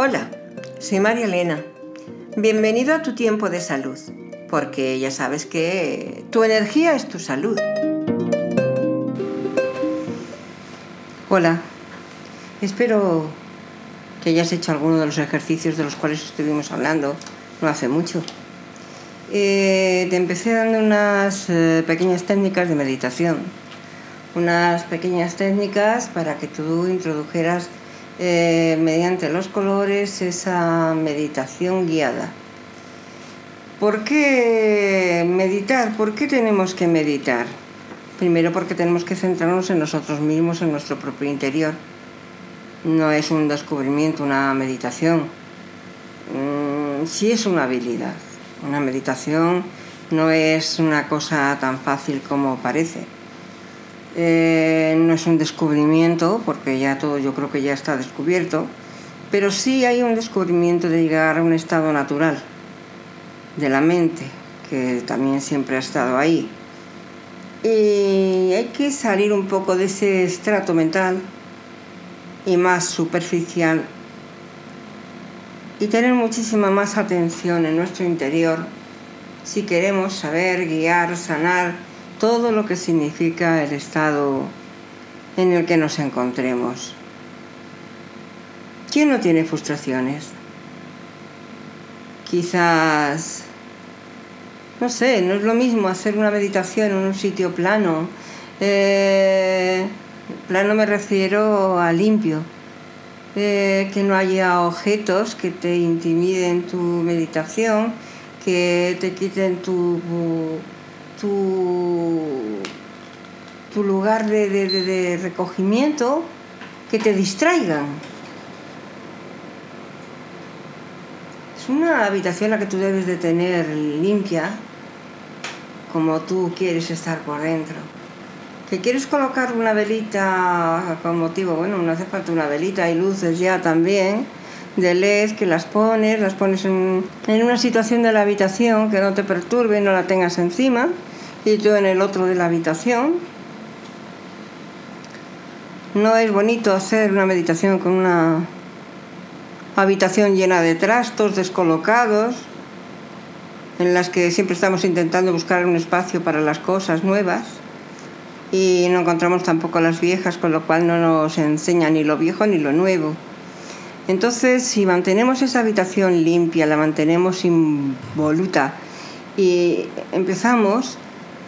Hola, soy María Elena. Bienvenido a tu tiempo de salud, porque ya sabes que tu energía es tu salud. Hola, espero que hayas hecho alguno de los ejercicios de los cuales estuvimos hablando no hace mucho. Eh, te empecé dando unas eh, pequeñas técnicas de meditación, unas pequeñas técnicas para que tú introdujeras eh, mediante los colores esa meditación guiada. ¿Por qué meditar? ¿Por qué tenemos que meditar? Primero porque tenemos que centrarnos en nosotros mismos, en nuestro propio interior. No es un descubrimiento, una meditación. Mm, sí es una habilidad. Una meditación no es una cosa tan fácil como parece eh, no es un descubrimiento, porque ya todo yo creo que ya está descubierto, pero sí hay un descubrimiento de llegar a un estado natural de la mente, que también siempre ha estado ahí. Y hay que salir un poco de ese estrato mental y más superficial y tener muchísima más atención en nuestro interior si queremos saber guiar, sanar todo lo que significa el estado en el que nos encontremos. ¿Quién no tiene frustraciones? Quizás, no sé, no es lo mismo hacer una meditación en un sitio plano. Eh, plano me refiero a limpio. Eh, que no haya objetos que te intimiden tu meditación, que te quiten tu tu, tu lugar de, recogimiento que te distraigan. Es una habitación la que tú debes de tener limpia, como tú quieres estar por dentro. ¿Que quieres colocar una velita con motivo? Bueno, no hace falta una velita, hay luces ya también de LED que las pones, las pones en, en una situación de la habitación que no te perturbe, no la tengas encima y yo en el otro de la habitación. No es bonito hacer una meditación con una habitación llena de trastos descolocados, en las que siempre estamos intentando buscar un espacio para las cosas nuevas y no encontramos tampoco las viejas, con lo cual no nos enseña ni lo viejo ni lo nuevo. Entonces, si mantenemos esa habitación limpia, la mantenemos involuta y empezamos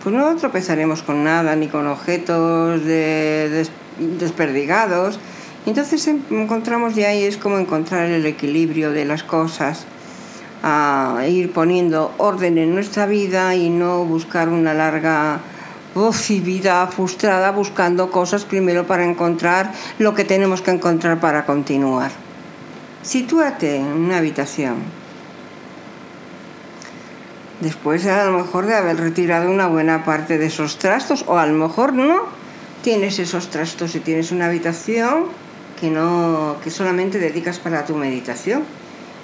pues no tropezaremos con nada, ni con objetos desperdigados. Entonces encontramos de ahí es como encontrar el equilibrio de las cosas, a ir poniendo orden en nuestra vida y no buscar una larga vida frustrada buscando cosas primero para encontrar lo que tenemos que encontrar para continuar. Sitúate en una habitación después a lo mejor de haber retirado una buena parte de esos trastos, o a lo mejor no tienes esos trastos y tienes una habitación que, no, que solamente dedicas para tu meditación.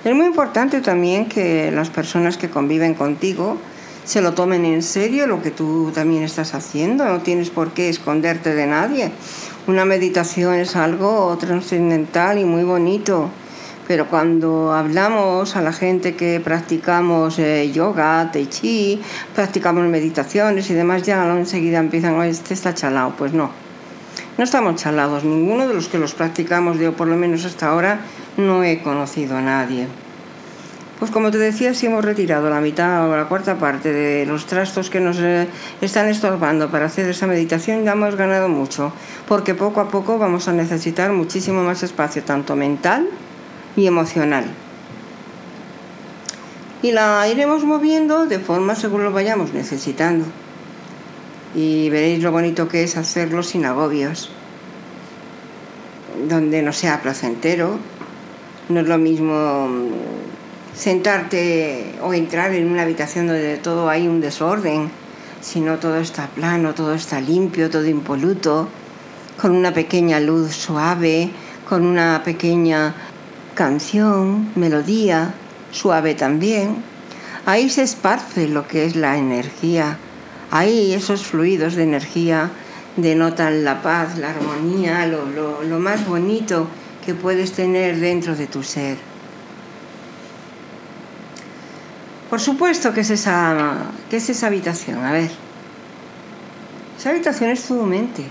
Es muy importante también que las personas que conviven contigo se lo tomen en serio lo que tú también estás haciendo, no tienes por qué esconderte de nadie. Una meditación es algo trascendental y muy bonito pero cuando hablamos a la gente que practicamos eh, yoga, tai chi, practicamos meditaciones y demás, ya enseguida empiezan, este está chalado. Pues no, no estamos chalados. Ninguno de los que los practicamos, yo por lo menos hasta ahora, no he conocido a nadie. Pues como te decía, si hemos retirado la mitad o la cuarta parte de los trastos que nos eh, están estorbando para hacer esa meditación, ya hemos ganado mucho, porque poco a poco vamos a necesitar muchísimo más espacio, tanto mental, y emocional. Y la iremos moviendo de forma según lo vayamos necesitando. Y veréis lo bonito que es hacerlo sin agobios, donde no sea placentero. No es lo mismo sentarte o entrar en una habitación donde todo hay un desorden, sino todo está plano, todo está limpio, todo impoluto, con una pequeña luz suave, con una pequeña canción, melodía, suave también. Ahí se esparce lo que es la energía. Ahí esos fluidos de energía denotan la paz, la armonía, lo, lo, lo más bonito que puedes tener dentro de tu ser. Por supuesto que es esa, que es esa habitación, a ver. Esa habitación es tu mente.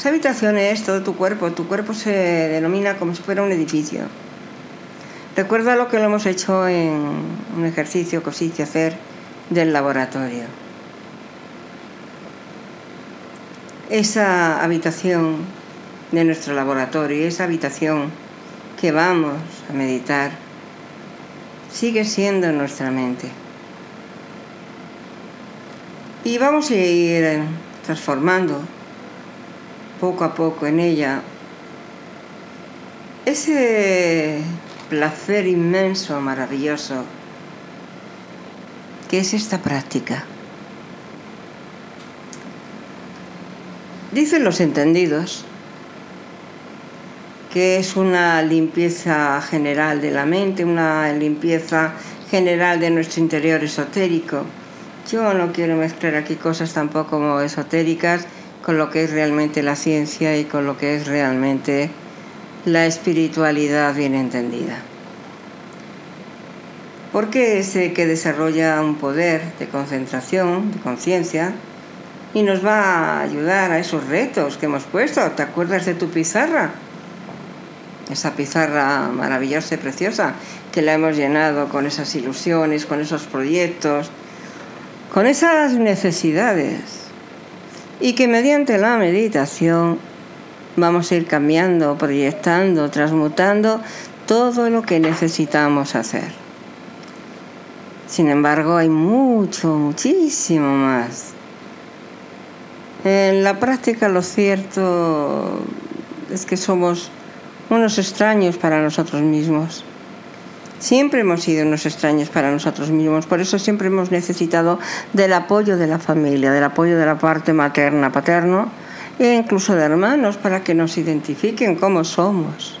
Esa habitación es todo tu cuerpo. Tu cuerpo se denomina como si fuera un edificio. Recuerda lo que lo hemos hecho en un ejercicio que os hice hacer del laboratorio. Esa habitación de nuestro laboratorio, esa habitación que vamos a meditar, sigue siendo nuestra mente. Y vamos a ir transformando poco a poco en ella ese placer inmenso, maravilloso, que es esta práctica. Dicen los entendidos que es una limpieza general de la mente, una limpieza general de nuestro interior esotérico. Yo no quiero mezclar aquí cosas tampoco esotéricas con lo que es realmente la ciencia y con lo que es realmente la espiritualidad bien entendida. Porque es que desarrolla un poder de concentración, de conciencia, y nos va a ayudar a esos retos que hemos puesto. ¿Te acuerdas de tu pizarra? Esa pizarra maravillosa y preciosa que la hemos llenado con esas ilusiones, con esos proyectos, con esas necesidades. Y que mediante la meditación vamos a ir cambiando, proyectando, transmutando todo lo que necesitamos hacer. Sin embargo, hay mucho, muchísimo más. En la práctica lo cierto es que somos unos extraños para nosotros mismos. Siempre hemos sido unos extraños para nosotros mismos, por eso siempre hemos necesitado del apoyo de la familia, del apoyo de la parte materna, paterno, e incluso de hermanos para que nos identifiquen cómo somos.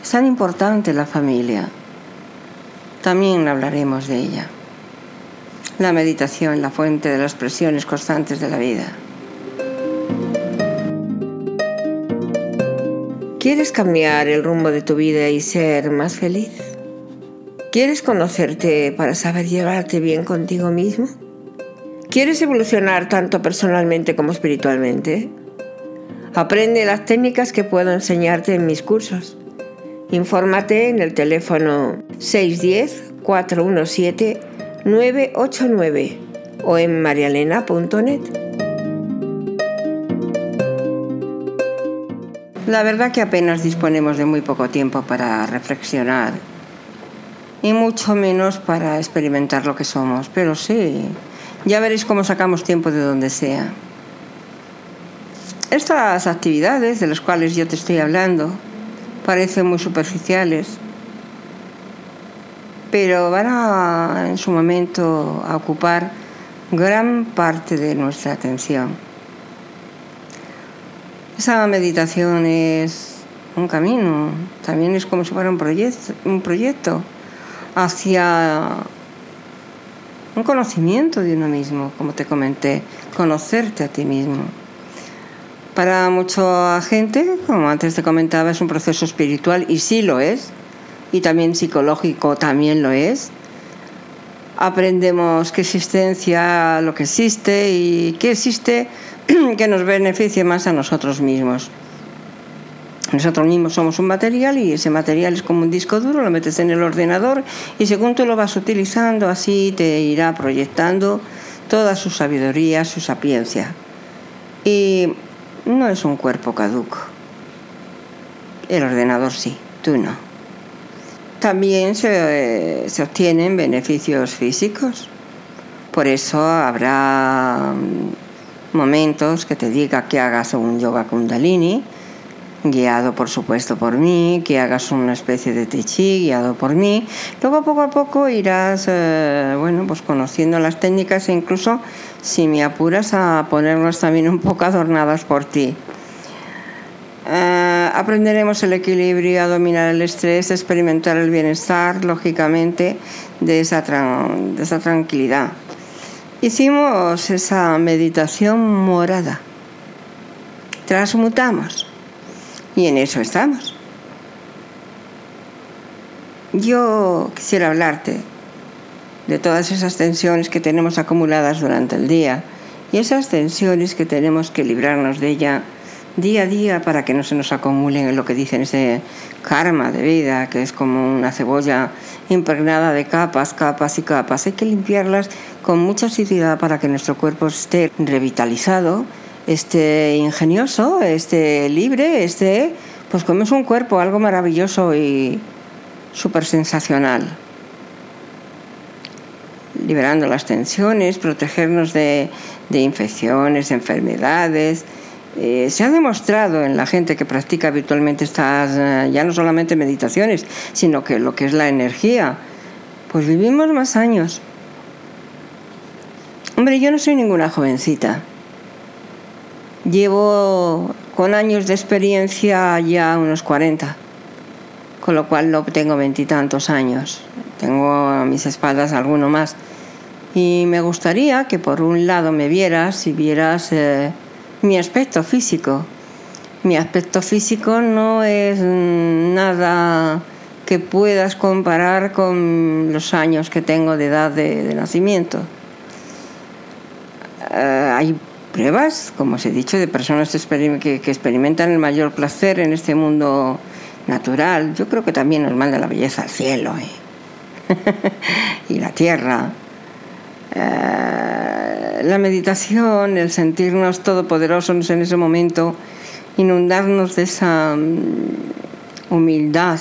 Es tan importante la familia. También hablaremos de ella. La meditación, la fuente de las presiones constantes de la vida. ¿Quieres cambiar el rumbo de tu vida y ser más feliz? ¿Quieres conocerte para saber llevarte bien contigo mismo? ¿Quieres evolucionar tanto personalmente como espiritualmente? Aprende las técnicas que puedo enseñarte en mis cursos. Infórmate en el teléfono 610-417-989 o en marialena.net. La verdad que apenas disponemos de muy poco tiempo para reflexionar y mucho menos para experimentar lo que somos, pero sí, ya veréis cómo sacamos tiempo de donde sea. Estas actividades de las cuales yo te estoy hablando parecen muy superficiales, pero van a, en su momento a ocupar gran parte de nuestra atención. Esa meditación es un camino, también es como si fuera un proyecto, un proyecto hacia un conocimiento de uno mismo, como te comenté, conocerte a ti mismo. Para mucha gente, como antes te comentaba, es un proceso espiritual y sí lo es, y también psicológico también lo es. Aprendemos qué existencia, lo que existe y qué existe que nos beneficie más a nosotros mismos. Nosotros mismos somos un material y ese material es como un disco duro, lo metes en el ordenador y según tú lo vas utilizando, así te irá proyectando toda su sabiduría, su sapiencia. Y no es un cuerpo caduco. El ordenador sí, tú no. También se, se obtienen beneficios físicos. Por eso habrá momentos que te diga que hagas un yoga kundalini, guiado por supuesto por mí, que hagas una especie de tai guiado por mí. Luego poco a poco irás, eh, bueno, pues conociendo las técnicas e incluso, si me apuras, a ponerlas también un poco adornadas por ti. Eh, aprenderemos el equilibrio, a dominar el estrés, a experimentar el bienestar, lógicamente, de esa, de esa tranquilidad. Hicimos esa meditación morada. Transmutamos y en eso estamos. yo quisiera hablarte de todas esas tensiones que tenemos acumuladas durante el día y esas tensiones que tenemos que librarnos de ella día a día para que no se nos acumulen en lo que dicen ese karma de vida, que es como una cebolla impregnada de capas, capas y capas. Hay que limpiarlas con mucha asiduidad para que nuestro cuerpo esté revitalizado, esté ingenioso, esté libre, esté, pues como es un cuerpo, algo maravilloso y súper sensacional. Liberando las tensiones, protegernos de, de infecciones, de enfermedades, eh, se ha demostrado en la gente que practica habitualmente estas, eh, ya no solamente meditaciones, sino que lo que es la energía, pues vivimos más años. Hombre, yo no soy ninguna jovencita. Llevo con años de experiencia ya unos 40, con lo cual no tengo veintitantos años. Tengo a mis espaldas alguno más. Y me gustaría que por un lado me vieras y vieras... Eh, mi aspecto físico. Mi aspecto físico no es nada que puedas comparar con los años que tengo de edad de, nacimiento. Eh, hay pruebas, como os he dicho, de personas que, experimentan el mayor placer en este mundo natural. Yo creo que también nos manda la belleza al cielo y la tierra. Eh, la meditación, el sentirnos todopoderosos en ese momento, inundarnos de esa mm, humildad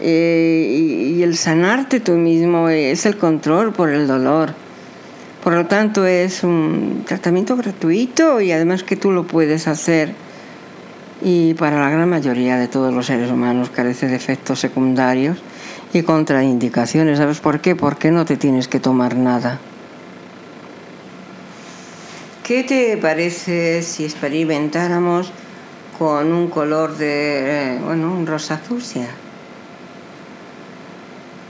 eh, y, el sanarte tú mismo es el control por el dolor. Por lo tanto, es un tratamiento gratuito y además que tú lo puedes hacer. Y para la gran mayoría de todos los seres humanos carece de efectos secundarios y contraindicaciones. ¿Sabes por qué? Porque no te tienes que tomar nada. ¿Qué te parece si experimentáramos con un color de, eh, bueno, un rosa fucsia?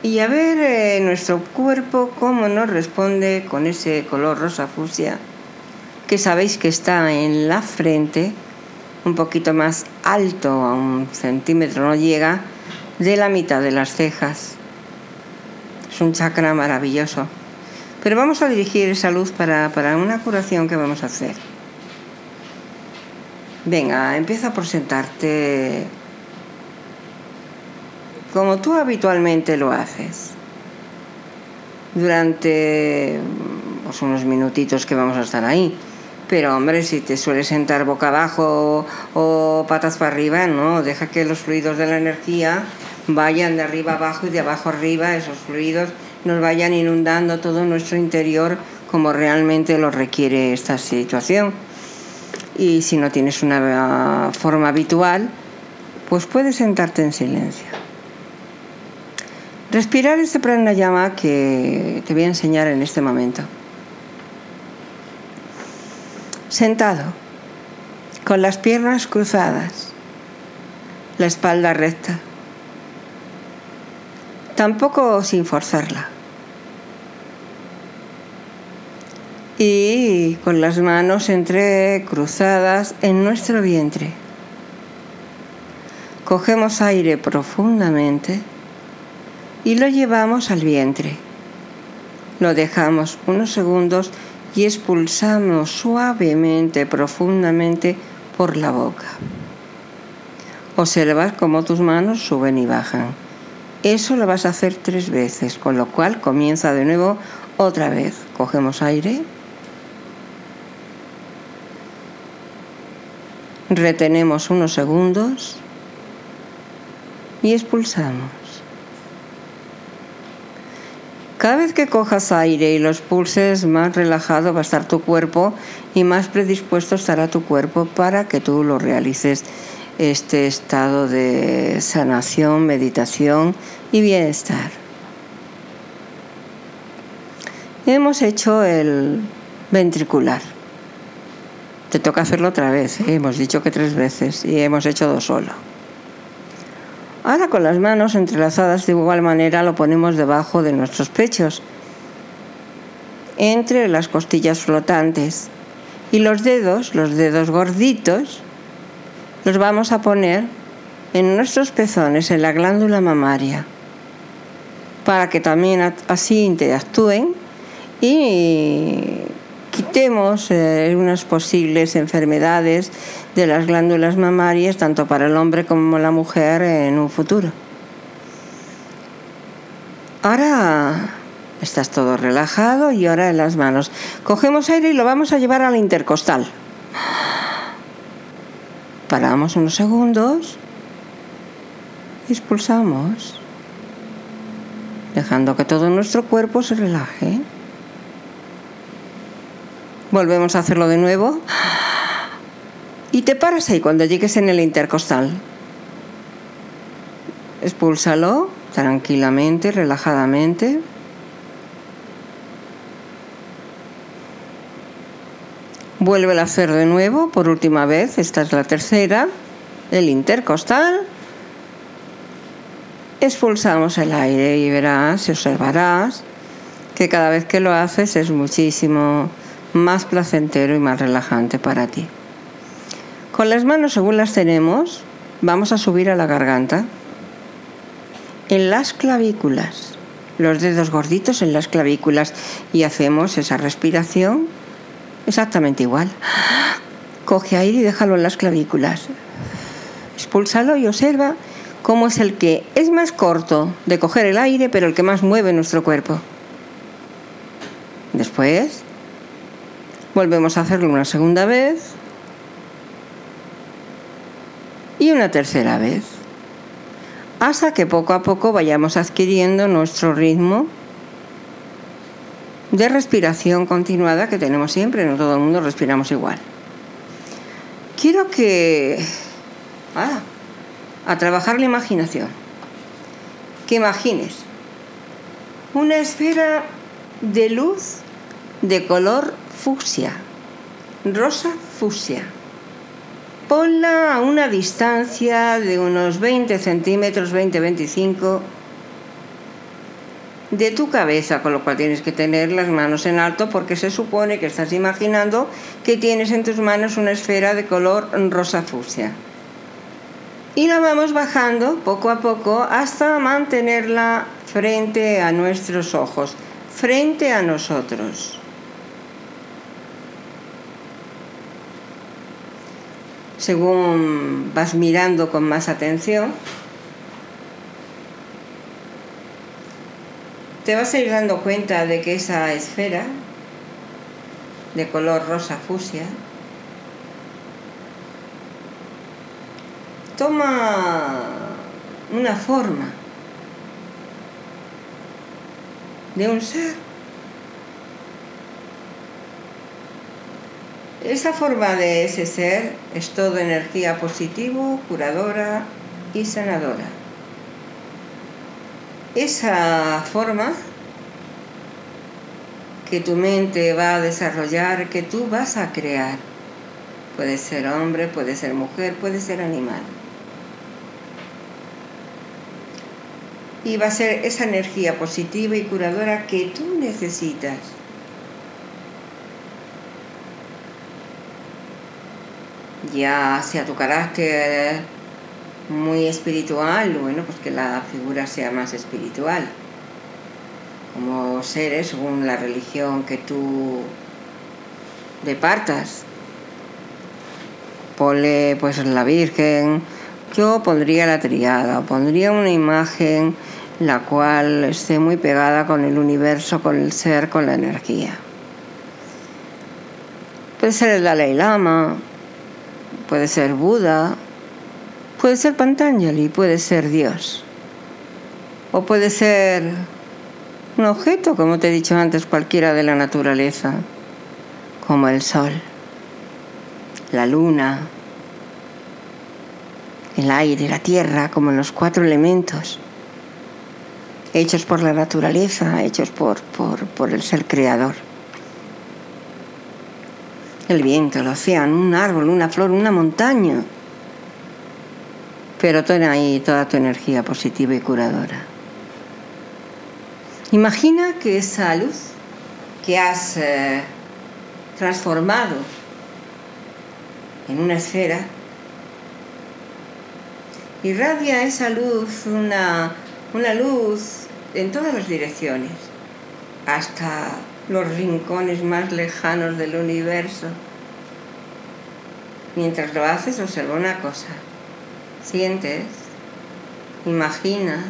Y a ver eh, nuestro cuerpo cómo nos responde con ese color rosa fucsia, que sabéis que está en la frente, un poquito más alto, a un centímetro no llega, de la mitad de las cejas. Es un chakra maravilloso. Pero vamos a dirigir esa luz para, una curación que vamos a hacer. Venga, empieza por sentarte como tú habitualmente lo haces. Durante pues, unos minutitos que vamos a estar ahí. Pero hombre, si te sueles sentar boca abajo o patas para arriba, no, deja que los fluidos de la energía vayan de arriba abajo y de abajo arriba, esos fluidos nos vayan inundando todo nuestro interior como realmente lo requiere esta situación. Y si no tienes una forma habitual, pues puedes sentarte en silencio. Respirar este pranayama que te voy a enseñar en este momento. Sentado, con las piernas cruzadas, la espalda recta tampoco sin forzarla. Y con las manos entrecruzadas en nuestro vientre. Cogemos aire profundamente y lo llevamos al vientre. Lo dejamos unos segundos y expulsamos suavemente, profundamente por la boca. Observas cómo tus manos suben y bajan. Eso lo vas a hacer tres veces, con lo cual comienza de nuevo otra vez. Cogemos aire. Retenemos unos segundos y expulsamos. Cada vez que cojas aire y los pulses, más relajado va a estar tu cuerpo y más predispuesto estará tu cuerpo para que tú lo realices este estado de sanación, meditación y bienestar. Hemos hecho el ventricular. Te toca hacerlo otra vez. ¿eh? Hemos dicho que tres veces y hemos hecho dos solo. Ahora con las manos entrelazadas de igual manera lo ponemos debajo de nuestros pechos, entre las costillas flotantes. Y los dedos, los dedos gorditos, los vamos a poner en nuestros pezones, en la glándula mamaria. para que también así interactúen y quitemos eh, unas posibles enfermedades de las glándulas mamarias tanto para el hombre como la mujer en un futuro. Ahora estás todo relajado y ahora en las manos. Cogemos aire y lo vamos a llevar a la intercostal. Paramos unos segundos y expulsamos, dejando que todo nuestro cuerpo se relaje. Volvemos a hacerlo de nuevo. Y te paras ahí cuando llegues en el intercostal. Expúlsalo tranquilamente, relajadamente. Vuelve a hacer de nuevo por última vez. Esta es la tercera. El intercostal. Expulsamos el aire y verás y observarás que cada vez que lo haces es muchísimo más placentero y más relajante para ti. Con las manos según las tenemos, vamos a subir a la garganta. En las clavículas, los dedos gorditos en las clavículas y hacemos esa respiración exactamente igual. Coge aire y déjalo en las clavículas. Expúlsalo y observa cómo es el que es más corto de coger el aire, pero el que más mueve nuestro cuerpo. Después, volvemos a hacerlo una segunda vez y una tercera vez, hasta que poco a poco vayamos adquiriendo nuestro ritmo de respiración continuada que tenemos siempre, no todo el mundo respiramos igual. Quiero que... Ah, a trabajar la imaginación. Que imagines una esfera de luz de color fucsia, rosa fucsia ponla a una distancia de unos 20 centímetros, 20-25 de tu cabeza, con lo cual tienes que tener las manos en alto porque se supone que estás imaginando que tienes en tus manos una esfera de color rosa fucsia. Y la vamos bajando poco a poco hasta mantenerla frente a nuestros ojos, frente a nosotros. según vas mirando con más atención, te vas a ir dando cuenta de que esa esfera de color rosa fusia toma una forma de un ser Esa forma de ese ser es todo energía positivo, curadora y sanadora. Esa forma que tu mente va a desarrollar, que tú vas a crear. Puede ser hombre, puede ser mujer, puede ser animal. Y va a ser esa energía positiva y curadora que tú necesitas ya sea tu carácter muy espiritual, bueno, pues que la figura sea más espiritual. Como seres, según la religión que tú departas. Ponle pues la Virgen, yo pondría la triada, pondría una imagen la cual esté muy pegada con el universo, con el ser, con la energía. Puede ser el Dalai Lama, puede ser Buda, puede ser Pantanjali, puede ser Dios. O puede ser un objeto, como te he dicho antes, cualquiera de la naturaleza, como el sol, la luna, el aire, la tierra, como los cuatro elementos, hechos por la naturaleza, hechos por, por, por el ser creador el viento, el océano, un árbol, una flor, una montaña. Pero ten ahí toda tu energía positiva y curadora. Imagina que esa luz que has eh, transformado en una esfera irradia esa luz, una, una luz en todas las direcciones, hasta los rincones más lejanos del universo. Mientras lo haces, observa una cosa. Sientes, imaginas,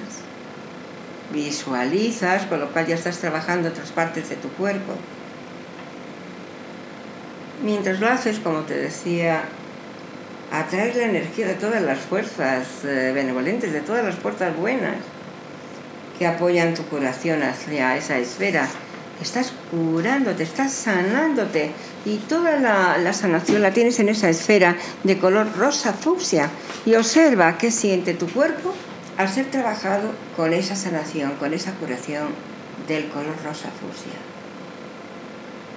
visualizas, con lo cual ya estás trabajando otras partes de tu cuerpo. Mientras lo haces, como te decía, atraes la energía de todas las fuerzas eh, benevolentes, de todas las fuerzas buenas que apoyan tu curación hacia esa esfera. Estás curándote, estás sanándote y toda la, sanación la tienes en esa esfera de color rosa fucsia y observa qué siente tu cuerpo al ser trabajado con esa sanación, con esa curación del color rosa fucsia.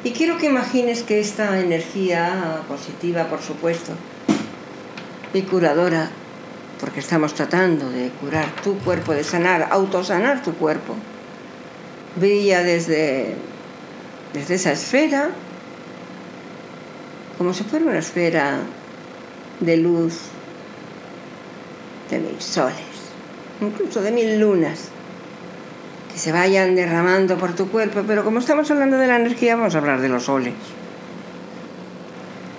Y quiero que imagines que esta energía positiva, por supuesto, y curadora, porque estamos tratando de curar tu cuerpo, de sanar, autosanar tu cuerpo, brilla desde, desde esa esfera, como si fuera una esfera de luz de mil soles, incluso de mil lunas que se vayan derramando por tu cuerpo, pero como estamos hablando de la energía, vamos a hablar de los soles.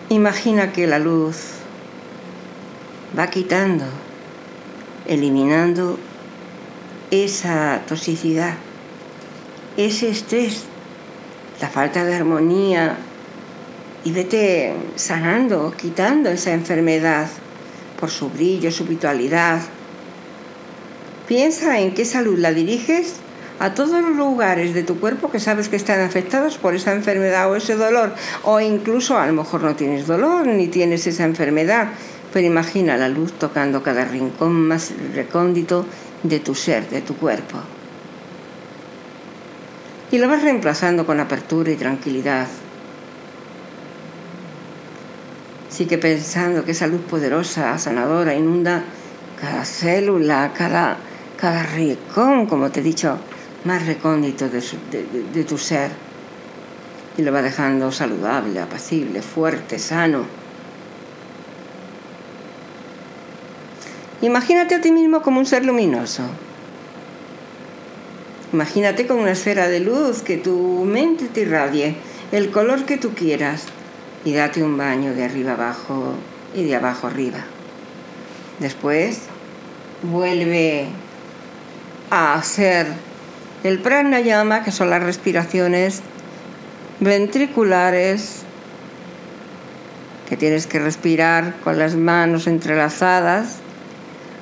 Imagina que la luz va quitando, eliminando esa toxicidad, ese estrés, la falta de armonía y vete sanando, quitando esa enfermedad por su brillo, su vitalidad. Piensa en qué salud la diriges a todos los lugares de tu cuerpo que sabes que están afectados por esa enfermedad o ese dolor, o incluso a lo mejor no tienes dolor ni tienes esa enfermedad, pero imagina la luz tocando cada rincón más recóndito de tu ser, de tu cuerpo. Y lo vas reemplazando con apertura y tranquilidad. Sigue pensando que esa luz poderosa, sanadora, inunda cada célula, cada, cada rincón, como te he dicho, más recóndito de, tu ser y lo va dejando saludable, apacible, fuerte, sano. Imagínate a ti mismo como un ser luminoso. Imagínate como una esfera de luz que tu mente te irradie, el color que tú quieras, y date un baño de arriba abajo y de abajo arriba. Después vuelve a hacer el pranayama, que son las respiraciones ventriculares, que tienes que respirar con las manos entrelazadas,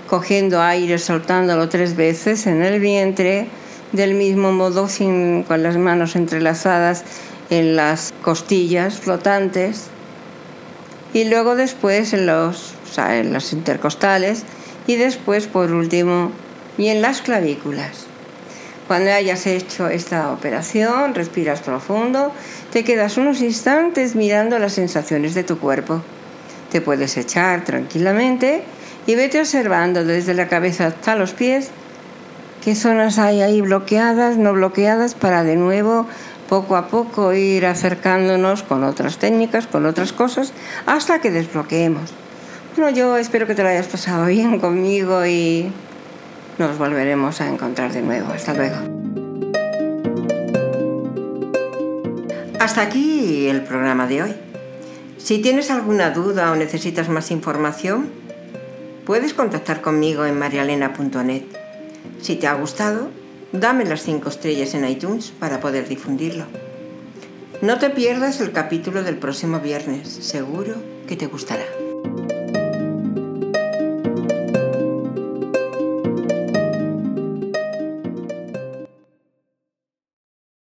cogiendo aire, soltándolo tres veces en el vientre, del mismo modo sin, con las manos entrelazadas en las costillas flotantes y luego después en los, en los intercostales y después por último y en las clavículas. Cuando hayas hecho esta operación, respiras profundo, te quedas unos instantes mirando las sensaciones de tu cuerpo. Te puedes echar tranquilamente y vete observando desde la cabeza hasta los pies qué zonas hay ahí bloqueadas, no bloqueadas, para de nuevo poco a poco ir acercándonos con otras técnicas, con otras cosas, hasta que desbloqueemos. Bueno, yo espero que te lo hayas pasado bien conmigo y nos volveremos a encontrar de nuevo. Hasta luego. Hasta aquí el programa de hoy. Si tienes alguna duda o necesitas más información, puedes contactar conmigo en marialena.net. Si te ha gustado, dame las 5 estrellas en iTunes para poder difundirlo. No te pierdas el capítulo del próximo viernes, seguro que te gustará.